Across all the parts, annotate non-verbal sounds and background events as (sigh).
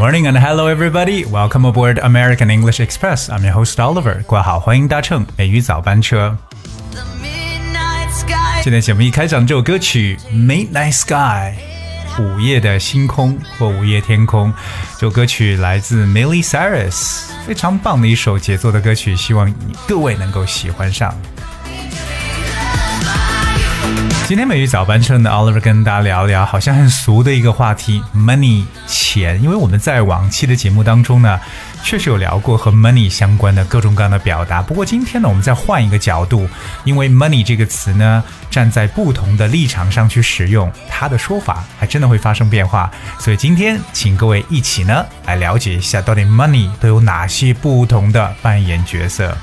morning and hello everybody. Welcome aboard American English Express. I'm your host Oliver. 挂好，欢迎搭乘美语早班车。今天节目一开场，这首歌曲《Midnight Sky》午夜的星空或午夜天空，这首歌曲来自 Miley Cyrus，非常棒的一首杰作的歌曲，希望各位能够喜欢上。今天美语早班车呢，Oliver 跟大家聊聊好像很俗的一个话题，money 钱。因为我们在往期的节目当中呢，确实有聊过和 money 相关的各种各样的表达。不过今天呢，我们再换一个角度，因为 money 这个词呢，站在不同的立场上去使用，它的说法还真的会发生变化。所以今天请各位一起呢，来了解一下到底 money 都有哪些不同的扮演角色。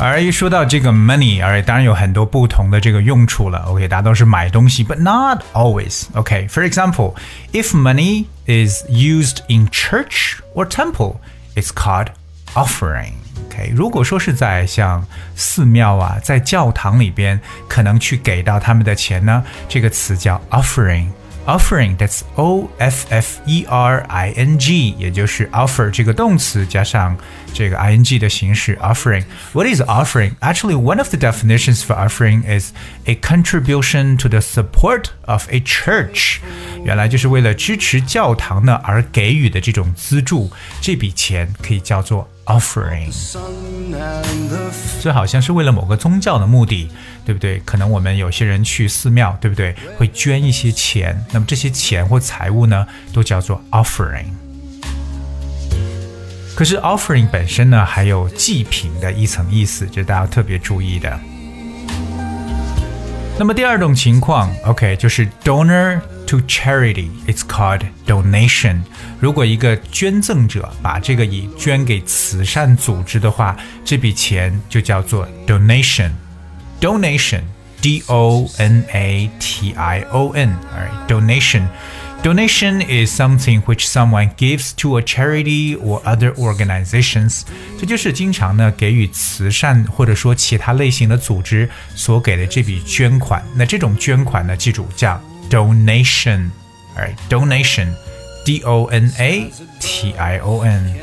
而一说到这个 money，而当然有很多不同的这个用处了。OK，大家都是买东西，but not always. OK, for example, if money is used in church or temple, it's called offering. OK，如果说是在像寺庙啊，在教堂里边，可能去给到他们的钱呢，这个词叫 offering。 offering that's O F F E R I N G，也就是 offer 这个动词加上这个 I N G 的形式 offering。What is offering? Actually, one of the definitions for offering is a contribution to the support of a church。原来就是为了支持教堂呢而给予的这种资助，这笔钱可以叫做 offering。这好像是为了某个宗教的目的，对不对？可能我们有些人去寺庙，对不对？会捐一些钱，那么这些钱或财物呢，都叫做 offering。可是 offering 本身呢，还有祭品的一层意思，就大家特别注意的。那么第二种情况，OK，就是 donor to charity. It's called donation. 如果一个捐赠者把这个以捐给慈善组织的话，这笔钱就叫做 donation. Donation. D O N A T I O N. Alright, donation. Donation is something which someone gives to a charity or other organizations。这就是经常呢给予慈善或者说其他类型的组织所给的这笔捐款。那这种捐款呢，记住叫 donation。Alright, donation. D O N A T I O N。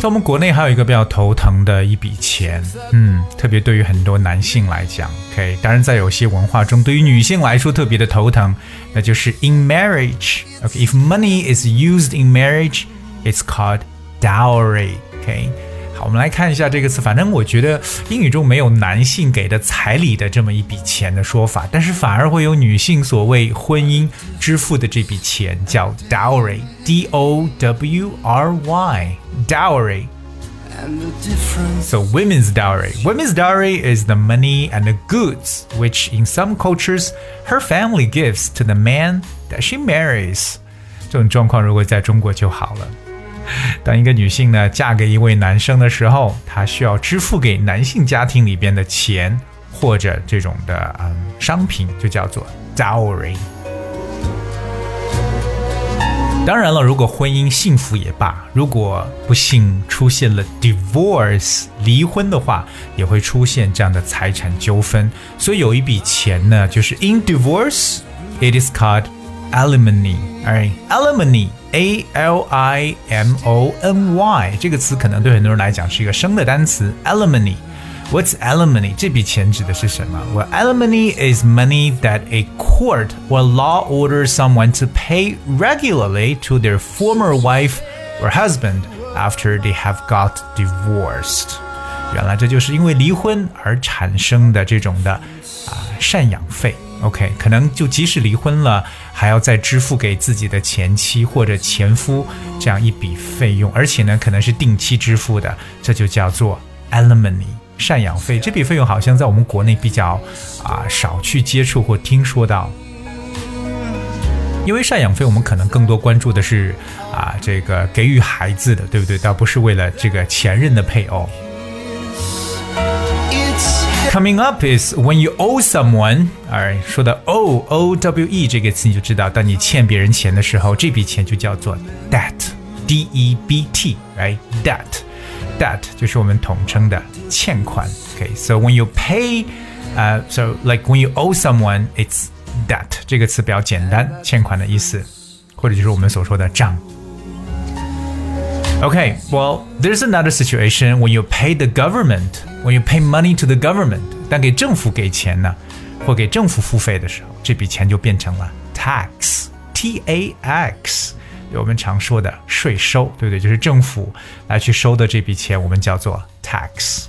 在我们国内还有一个比较头疼的一笔钱，嗯，特别对于很多男性来讲，OK，当然在有些文化中，对于女性来说特别的头疼，那就是 in marriage。OK，if money is used in marriage，it's called dowry。OK。好，我们来看一下这个词。反正我觉得英语中没有男性给的彩礼的这么一笔钱的说法，但是反而会有女性所谓婚姻支付的这笔钱，叫 dowry，d o w r y，dowry。So women's dowry. Women's dowry is the money and the goods which in some cultures her family gives to the man that she marries. 这种状况如果在中国就好了。 (laughs) 当一个女性呢嫁给一位男生的时候，她需要支付给男性家庭里边的钱或者这种的嗯商品，就叫做 dowry。当然了，如果婚姻幸福也罢，如果不幸出现了 divorce 离婚的话，也会出现这样的财产纠纷。所以有一笔钱呢，就是 in divorce，it is called alimony。Alright, alimony。A L I M O N Y 这个词可能对很多人来讲是一个生的单词，alimony。What's alimony？这笔钱指的是什么？Well, alimony is money that a court or law orders someone to pay regularly to their former wife or husband after they have got divorced。原来这就是因为离婚而产生的这种的啊赡养费。 OK，可能就即使离婚了，还要再支付给自己的前妻或者前夫这样一笔费用，而且呢，可能是定期支付的，这就叫做 alimony 赡养费。这笔费用好像在我们国内比较啊少去接触或听说到，因为赡养费我们可能更多关注的是啊这个给予孩子的，对不对？倒不是为了这个前任的配偶。Coming up is when you owe someone，哎，说到 owe o w e 这个词，你就知道，当你欠别人钱的时候，这笔钱就叫做 debt，d e b t，right？debt，debt 就是我们统称的欠款 Okay, so when you pay, uh, so like when you owe someone, it's debt 这个词比较简单，欠款的意思，或者就是我们所说的账。 Okay, well, there's another situation when you pay the government, when you pay money to the government，但给政府给钱呢，或给政府付费的时候，这笔钱就变成了 tax，t a x，我们常说的税收，对不对？就是政府来去收的这笔钱，我们叫做 tax。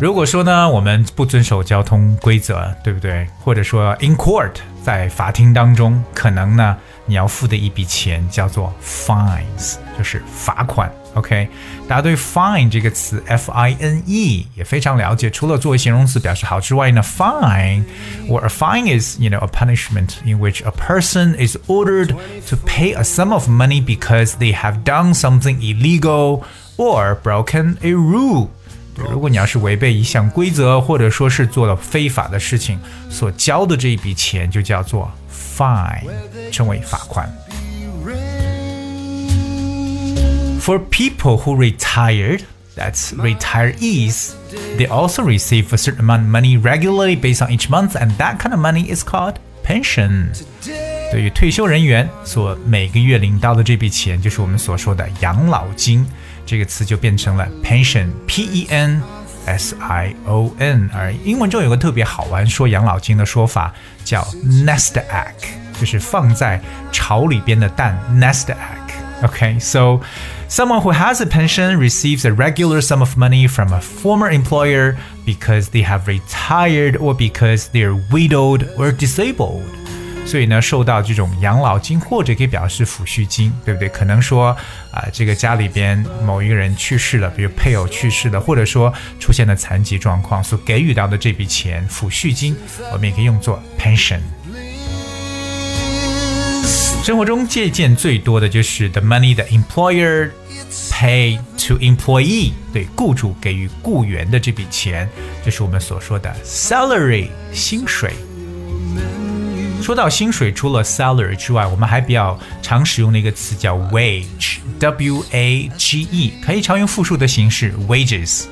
如果说呢，我们不遵守交通规则，对不对？或者说 in court，在法庭当中，可能呢。你要付的一笔钱叫做 fines，就是罚款。OK，大家对 fine 这个词 F I N E 也非常了解。除了作为形容词表示好之外呢，fine or a fine is you know a punishment in which a person is ordered to pay a sum of money because they have done something illegal or broken a rule。对，如果你要是违背一项规则，或者说是做了非法的事情，所交的这一笔钱就叫做 fine，称为罚款。For people who retired, that's retirees, they also receive a certain amount of money regularly based on each month, and that kind of money is called pension. 对于退休人员所每个月领到的这笔钱，就是我们所说的养老金，这个词就变成了 pension，p e n s i o n。而英文中有个特别好玩说养老金的说法，叫 nest egg，就是放在巢里边的蛋 nest egg。Okay, so someone who has a pension receives a regular sum of money from a former employer because they have retired or because they're widowed or disabled. 所以呢，受到这种养老金或者可以表示抚恤金，对不对？可能说啊，这个家里边某一个人去世了，比如配偶去世了，或者说出现了残疾状况，所给予到的这笔钱抚恤金，我们也可以用作 pension。生活中借鉴最多的就是 the money the employer pay to employee，对雇主给予雇员的这笔钱，就是我们所说的 salary 薪水。说到薪水，除了 salary 之外，我们还比较常使用的一个词叫 wage，w a g e，可以常用复数的形式 wages。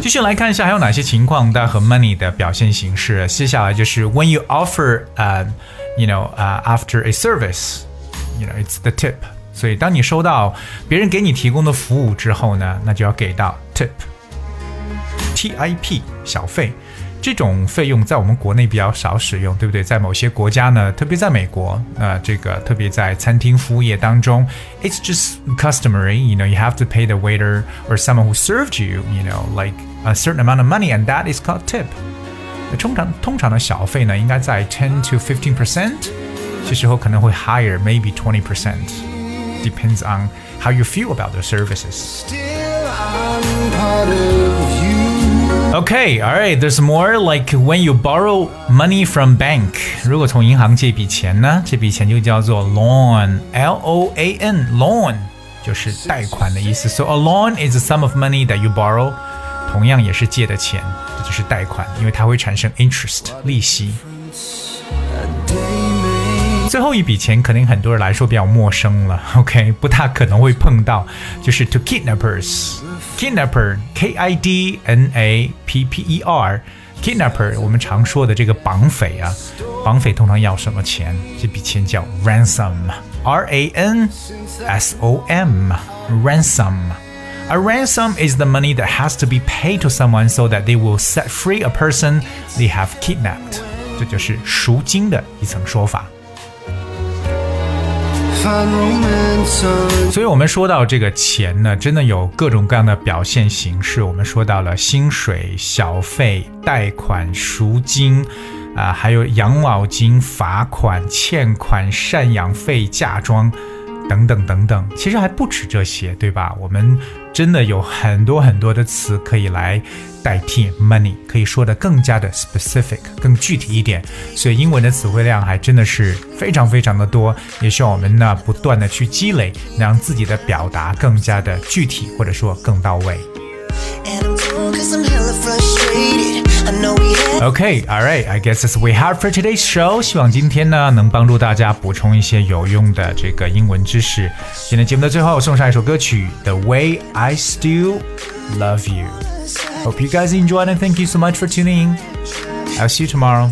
继续来看一下还有哪些情况它和 money 的表现形式。接下来就是 when you offer，呃、uh,，you know，呃、uh,，after a service，you know，it's the tip。所以当你收到别人给你提供的服务之后呢，那就要给到 tip，t i p 小费。这种费用在我们国内比较少使用，对不对？在某些国家呢，特别在美国，呃，这个特别在餐厅服务业当中，it's just customary. You know, you have to pay the waiter or someone who served you. You know, like a certain amount of money, and that is called tip. 通常通常的小费呢，应该在 ten to fifteen percent，这时候可能会 higher, maybe twenty percent. Depends on how you feel about the services. (laughs) Okay, all right. There's more like when you borrow money from bank. 如果从银行借笔钱呢，这笔钱就叫做 loan. L O A N. Loan 就是贷款的意思。So a loan is a sum of money that you borrow. 同样也是借的钱，这就是贷款，因为它会产生 interest 利息。 最后一笔钱可能很多人来说比较陌生了，OK，不大可能会碰到，就是 to kidnappers。kidnapper K I D N A P P E R kidnapper 我们常说的这个绑匪啊，绑匪通常要什么钱？这笔钱叫 ransom R A N S O M ransom。A ransom is the money that has to be paid to someone so that they will set free a person they have kidnapped。这就是赎金的一层说法。 所以，我们说到这个钱呢，真的有各种各样的表现形式。我们说到了薪水、小费、贷款、赎金，啊，还有养老金、罚款、欠款、赡养费、嫁妆。等等等等，其实还不止这些，对吧？我们真的有很多很多的词可以来代替 money，可以说的更加的 specific，更具体一点。所以英文的词汇量还真的是非常非常的多，也希望我们呢不断的去积累，能让自己的表达更加的具体，或者说更到位。Okay，all right，I guess this we have for today's show。希望今天呢能帮助大家补充一些有用的这个英文知识。今天节目的最后送上一首歌曲《The Way I Still Love You》。Hope you guys enjoyed and thank you so much for tuning in. I'll see you tomorrow.